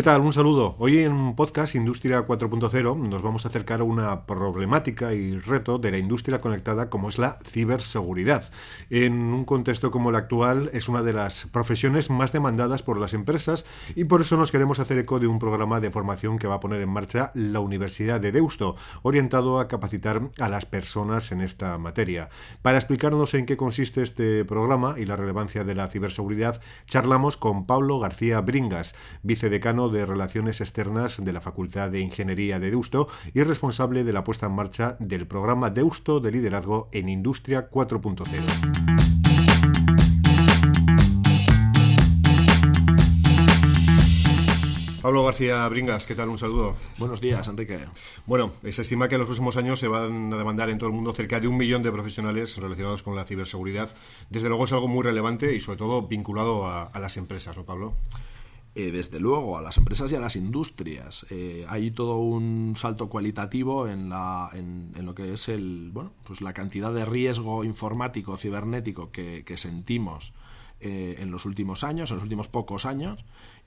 ¿Qué tal? Un saludo. Hoy en podcast Industria 4.0 nos vamos a acercar a una problemática y reto de la industria conectada como es la ciberseguridad. En un contexto como el actual es una de las profesiones más demandadas por las empresas y por eso nos queremos hacer eco de un programa de formación que va a poner en marcha la Universidad de Deusto, orientado a capacitar a las personas en esta materia. Para explicarnos en qué consiste este programa y la relevancia de la ciberseguridad, charlamos con Pablo García Bringas, vicedecano de Relaciones Externas de la Facultad de Ingeniería de Deusto y responsable de la puesta en marcha del programa Deusto de Liderazgo en Industria 4.0. Pablo García Bringas, ¿qué tal? Un saludo. Buenos días, Enrique. Bueno, se estima que en los próximos años se van a demandar en todo el mundo cerca de un millón de profesionales relacionados con la ciberseguridad. Desde luego es algo muy relevante y sobre todo vinculado a, a las empresas, ¿no, Pablo? Eh, desde luego, a las empresas y a las industrias. Eh, hay todo un salto cualitativo en, la, en, lo que es el, bueno, pues la cantidad de riesgo informático, cibernético que, sentimos eh, en los últimos años, en los últimos pocos años,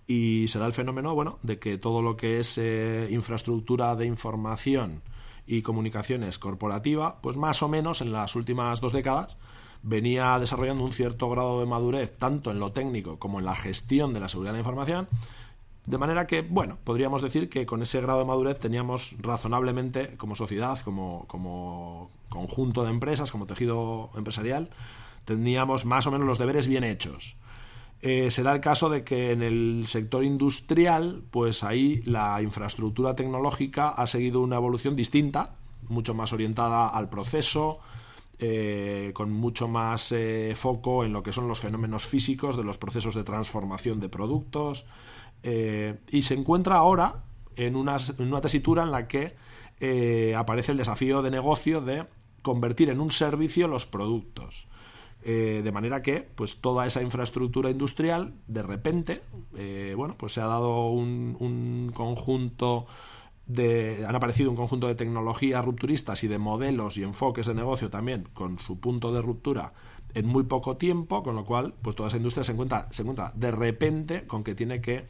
y se da el fenómeno, bueno, de que todo lo que es infraestructura de información y comunicaciones corporativa, pues más o menos en las últimas dos décadas, venía desarrollando un cierto grado de madurez tanto en lo técnico como en la gestión de la seguridad de la información, de manera que, bueno, podríamos decir que con ese grado de madurez teníamos razonablemente, como sociedad, como, como conjunto de empresas, como tejido empresarial, teníamos más o menos los deberes bien hechos. Eh, se da el caso de que en el sector industrial, pues ahí la infraestructura tecnológica ha seguido una evolución distinta, mucho más orientada al proceso, eh, con mucho más eh, foco en lo que son los fenómenos físicos de los procesos de transformación de productos eh, y se encuentra ahora en una, tesitura en la que aparece el desafío de negocio de convertir en un servicio los productos. de manera que pues toda esa infraestructura industrial de repente bueno pues se ha dado un, un conjunto han aparecido un conjunto de tecnologías rupturistas y de modelos y enfoques de negocio también con su punto de ruptura en muy poco tiempo, con lo cual pues toda esa industria se encuentra, se encuentra de repente con que tiene que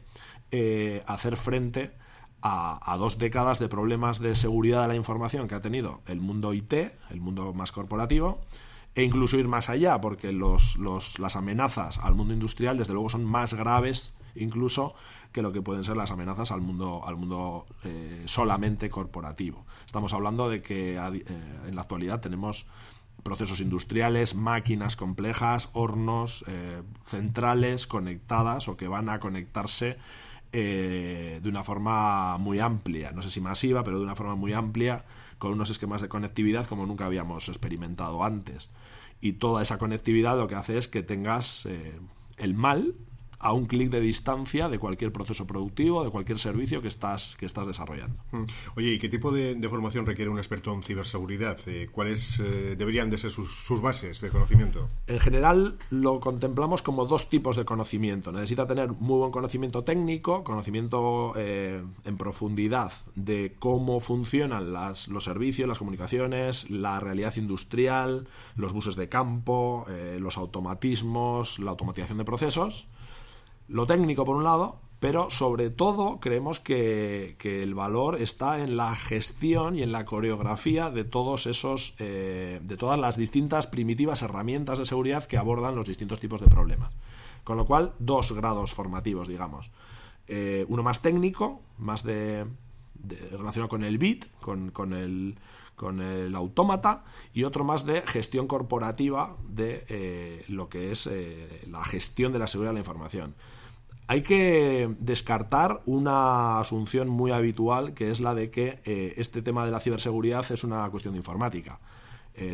eh, hacer frente a, dos décadas de problemas de seguridad de la información que ha tenido el mundo IT, el mundo más corporativo, e incluso ir más allá, porque los, las amenazas al mundo industrial desde luego son más graves incluso que lo que pueden ser las amenazas al mundo, al mundo eh, solamente corporativo. Estamos hablando de que eh, en la actualidad tenemos procesos industriales, máquinas complejas, hornos, eh, centrales conectadas o que van a conectarse de una forma muy amplia, no sé si masiva, pero de una forma muy amplia, con unos esquemas de conectividad como nunca habíamos experimentado antes. Y toda esa conectividad lo que hace es que tengas el mal a un clic de distancia de cualquier proceso productivo, de cualquier servicio que estás, que estás desarrollando. Mm. Oye, ¿y qué tipo de, formación requiere un experto en ciberseguridad? Eh, ¿Cuáles eh, deberían de ser sus, bases de conocimiento? En general lo contemplamos como dos tipos de conocimiento. Necesita tener muy buen conocimiento técnico, conocimiento eh, en profundidad de cómo funcionan las, los servicios, las comunicaciones, la realidad industrial, los buses de campo, los automatismos, la automatización de procesos lo técnico por un lado, pero sobre todo creemos que, el valor está en la gestión y en la coreografía de todos esos, eh, de todas las distintas primitivas herramientas de seguridad que abordan los distintos tipos de problemas. Con lo cual, dos grados formativos, digamos. Eh, uno más técnico, más de, relacionado con el bit, con, con el con el autómata y otro más de gestión corporativa de eh, lo que es eh, la gestión de la seguridad de la información. Hay que descartar una asunción muy habitual que es la de que eh, este tema de la ciberseguridad es una cuestión de informática.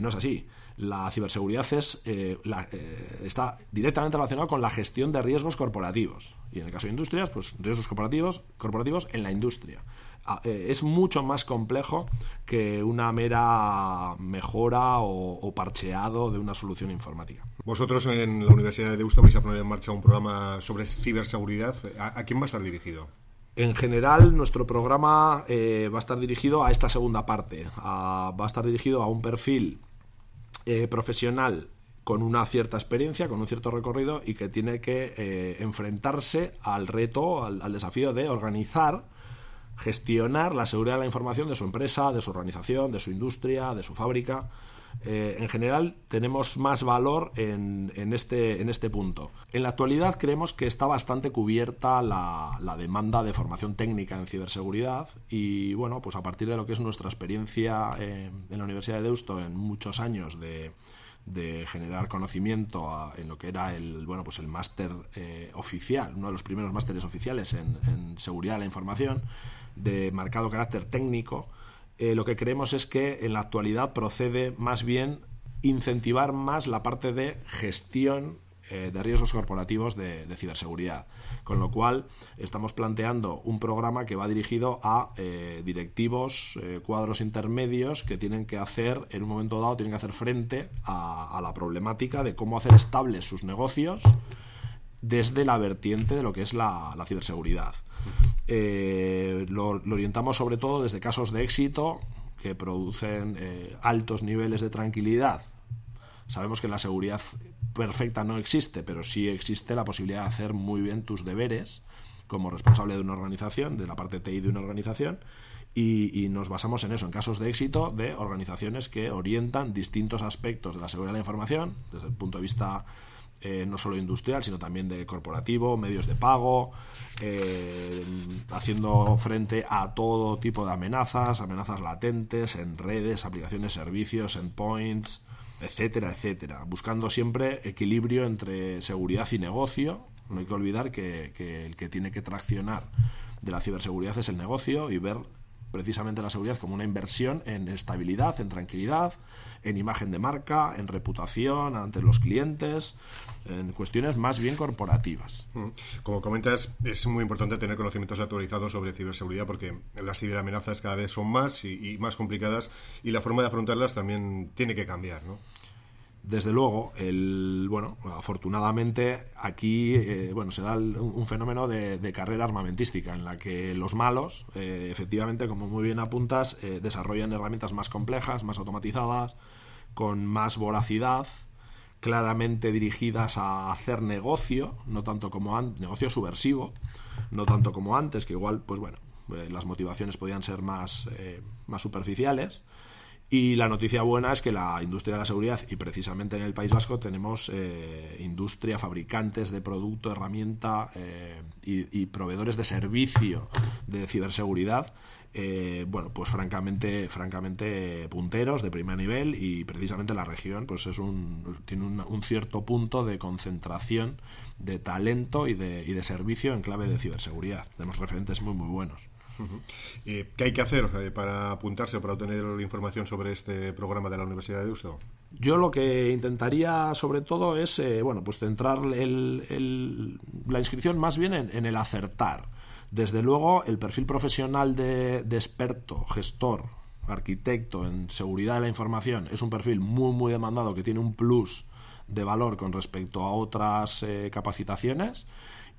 no es así. La ciberseguridad es, está directamente relacionada con la gestión de riesgos corporativos. Y en el caso de industrias, pues riesgos corporativos, corporativos en la industria. Ah, eh, es mucho más complejo que una mera mejora o, parcheado de una solución informática. Vosotros en la Universidad de Deusto vais a poner en marcha un programa sobre ciberseguridad. ¿A, quién va a estar dirigido? En general, nuestro programa eh, va a estar dirigido a esta segunda parte. va a estar dirigido a un perfil eh, profesional con una cierta experiencia, con un cierto recorrido y que tiene que eh, enfrentarse al reto, al, desafío de organizar, gestionar la seguridad de la información de su empresa, de su organización, de su industria, de su fábrica. Eh, en general tenemos más valor en, este, en este punto. En la actualidad creemos que está bastante cubierta la, demanda de formación técnica en ciberseguridad y bueno, pues a partir de lo que es nuestra experiencia en la Universidad de Deusto en muchos años de, generar conocimiento en lo que era el bueno pues el máster eh, oficial, uno de los primeros másteres oficiales en seguridad de la información, de marcado carácter técnico, eh, lo que creemos es que en la actualidad procede más bien incentivar más la parte de gestión eh, de riesgos corporativos de, ciberseguridad. Con lo cual, estamos planteando un programa que va dirigido a eh, directivos, cuadros intermedios que tienen que hacer, en un momento dado, tienen que hacer frente a, a la problemática de cómo hacer estables sus negocios desde la vertiente de lo que es la, ciberseguridad. Eh, lo, orientamos sobre todo desde casos de éxito que producen eh, altos niveles de tranquilidad. Sabemos que la seguridad perfecta no existe, pero sí existe la posibilidad de hacer muy bien tus deberes como responsable de una organización, de la parte TI de una organización, y, y, nos basamos en eso, en casos de éxito de organizaciones que orientan distintos aspectos de la seguridad de la información, desde el punto de vista eh, no solo industrial, sino también de corporativo, medios de pago, eh, haciendo frente a todo tipo de amenazas, amenazas latentes en redes, aplicaciones, servicios, endpoints, etcétera, etcétera, buscando siempre equilibrio entre seguridad y negocio. No hay que olvidar que, que el que tiene que traccionar de la ciberseguridad es el negocio y ver precisamente la seguridad como una inversión en estabilidad, en tranquilidad, en imagen de marca, en reputación ante los clientes, en cuestiones más bien corporativas. Mm. Como comentas, es muy importante tener conocimientos actualizados sobre ciberseguridad porque las ciberamenazas cada vez son más y, y más complicadas y la forma de afrontarlas también tiene que cambiar, ¿no? Desde luego, el, bueno, afortunadamente aquí eh, bueno, se da un, fenómeno de, carrera armamentística en la que los malos, eh, efectivamente, como muy bien apuntas, eh, desarrollan herramientas más complejas, más automatizadas, con más voracidad, claramente dirigidas a hacer negocio, no tanto como antes, negocio subversivo, no tanto como antes, que igual, pues bueno, las motivaciones podían ser más, más superficiales y la noticia buena es que la industria de la seguridad, y precisamente en el País Vasco, tenemos eh, industria, fabricantes de producto, herramienta eh, y, proveedores de servicio de ciberseguridad. Eh, bueno, pues francamente, francamente punteros de primer nivel y precisamente la región pues es un, tiene un, cierto punto de concentración de talento y de, y de servicio en clave de ciberseguridad. Tenemos referentes muy muy buenos. ¿Qué hay que hacer eh, para apuntarse o para obtener información sobre este programa de la Universidad de Deusto? Yo lo que intentaría sobre todo es eh, bueno, pues centrar la inscripción más bien en, el acertar. Desde luego, el perfil profesional de, experto, gestor, arquitecto en seguridad de la información es un perfil muy, muy demandado que tiene un plus de valor con respecto a otras eh, capacitaciones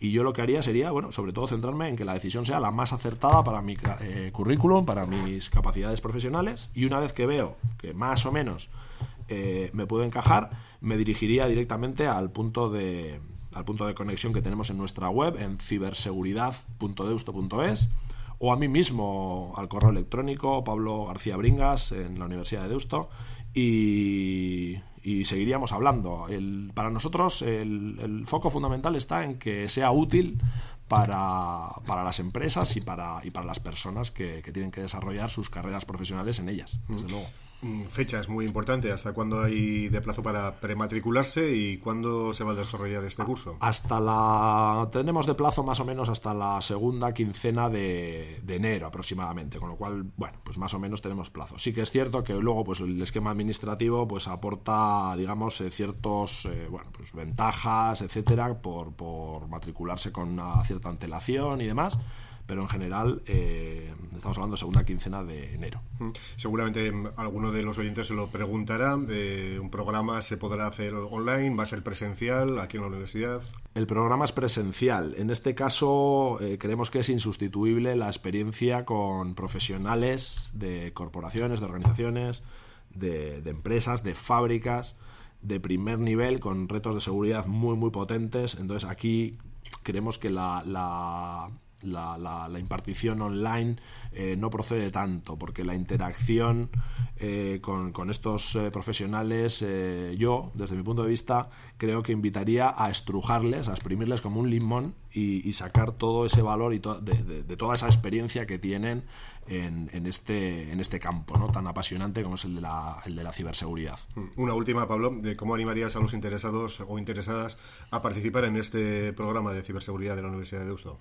y yo lo que haría sería, bueno, sobre todo centrarme en que la decisión sea la más acertada para mi eh, currículum, para mis capacidades profesionales. Y una vez que veo que más o menos eh, me puedo encajar, me dirigiría directamente al punto de al punto de conexión que tenemos en nuestra web, en ciberseguridad.deusto.es, o a mí mismo al correo electrónico Pablo García Bringas en la Universidad de Deusto. Y, y seguiríamos hablando. El, para nosotros el, foco fundamental está en que sea útil para, para las empresas y para, y para las personas que, que, tienen que desarrollar sus carreras profesionales en ellas, desde luego. Mm, fecha es muy importante. ¿Hasta cuándo hay de plazo para prematricularse y cuándo se va a desarrollar este curso? Hasta la. Tenemos de plazo más o menos hasta la segunda quincena de, enero aproximadamente, con lo cual, bueno, pues más o menos tenemos plazo. Sí que es cierto que luego, pues el esquema administrativo, pues aporta, digamos, eh, ciertos, eh, bueno, pues ventajas, etcétera, por, por matricularse con una cierta antelación y demás pero en general eh, estamos hablando de segunda quincena de enero. Mm. Seguramente alguno de los oyentes se lo preguntará. ¿Un programa se podrá hacer online? ¿Va a ser presencial aquí en la universidad? El programa es presencial. En este caso eh, creemos que es insustituible la experiencia con profesionales de corporaciones, de organizaciones, de, empresas, de fábricas de primer nivel con retos de seguridad muy muy potentes. Entonces aquí creemos que la, la, impartición online eh, no procede tanto, porque la interacción eh, con, estos eh, profesionales, yo, desde mi punto de vista, creo que invitaría a estrujarles, a exprimirles como un limón y, sacar todo ese valor y de, toda esa experiencia que tienen en, este, en este campo ¿no? tan apasionante como es el de, la, el de la ciberseguridad. Una última, Pablo, de cómo animarías a los interesados o interesadas a participar en este programa de ciberseguridad de la Universidad de Deusto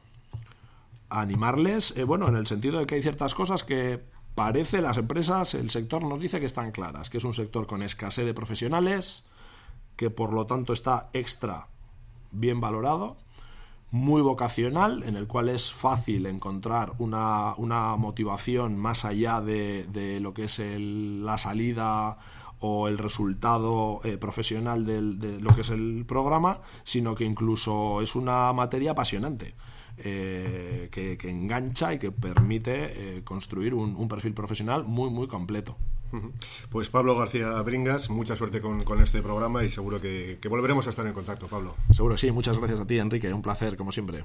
animarles, eh, bueno, en el sentido de que hay ciertas cosas que parece las empresas, el sector nos dice que están claras, que es un sector con escasez de profesionales, que por lo tanto está extra bien valorado, muy vocacional, en el cual es fácil encontrar una, motivación más allá de, lo que es la salida o el resultado eh, profesional de lo que es el programa, sino que incluso es una materia apasionante. Eh, que, engancha y que permite eh, construir un, perfil profesional muy, muy completo. Pues Pablo García Bringas, mucha suerte con, este programa y seguro que, que volveremos a estar en contacto, Pablo. Seguro, sí. Muchas gracias a ti, Enrique. Un placer, como siempre.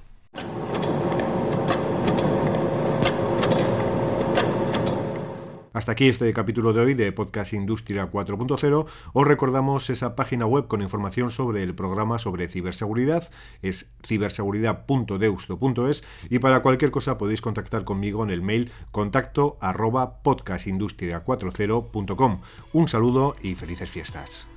Hasta aquí este capítulo de hoy de Podcast Industria 4.0. Os recordamos esa página web con información sobre el programa sobre ciberseguridad. Es ciberseguridad.deusto.es y para cualquier cosa podéis contactar conmigo en el mail contacto arroba podcastindustria40.com. Un saludo y felices fiestas.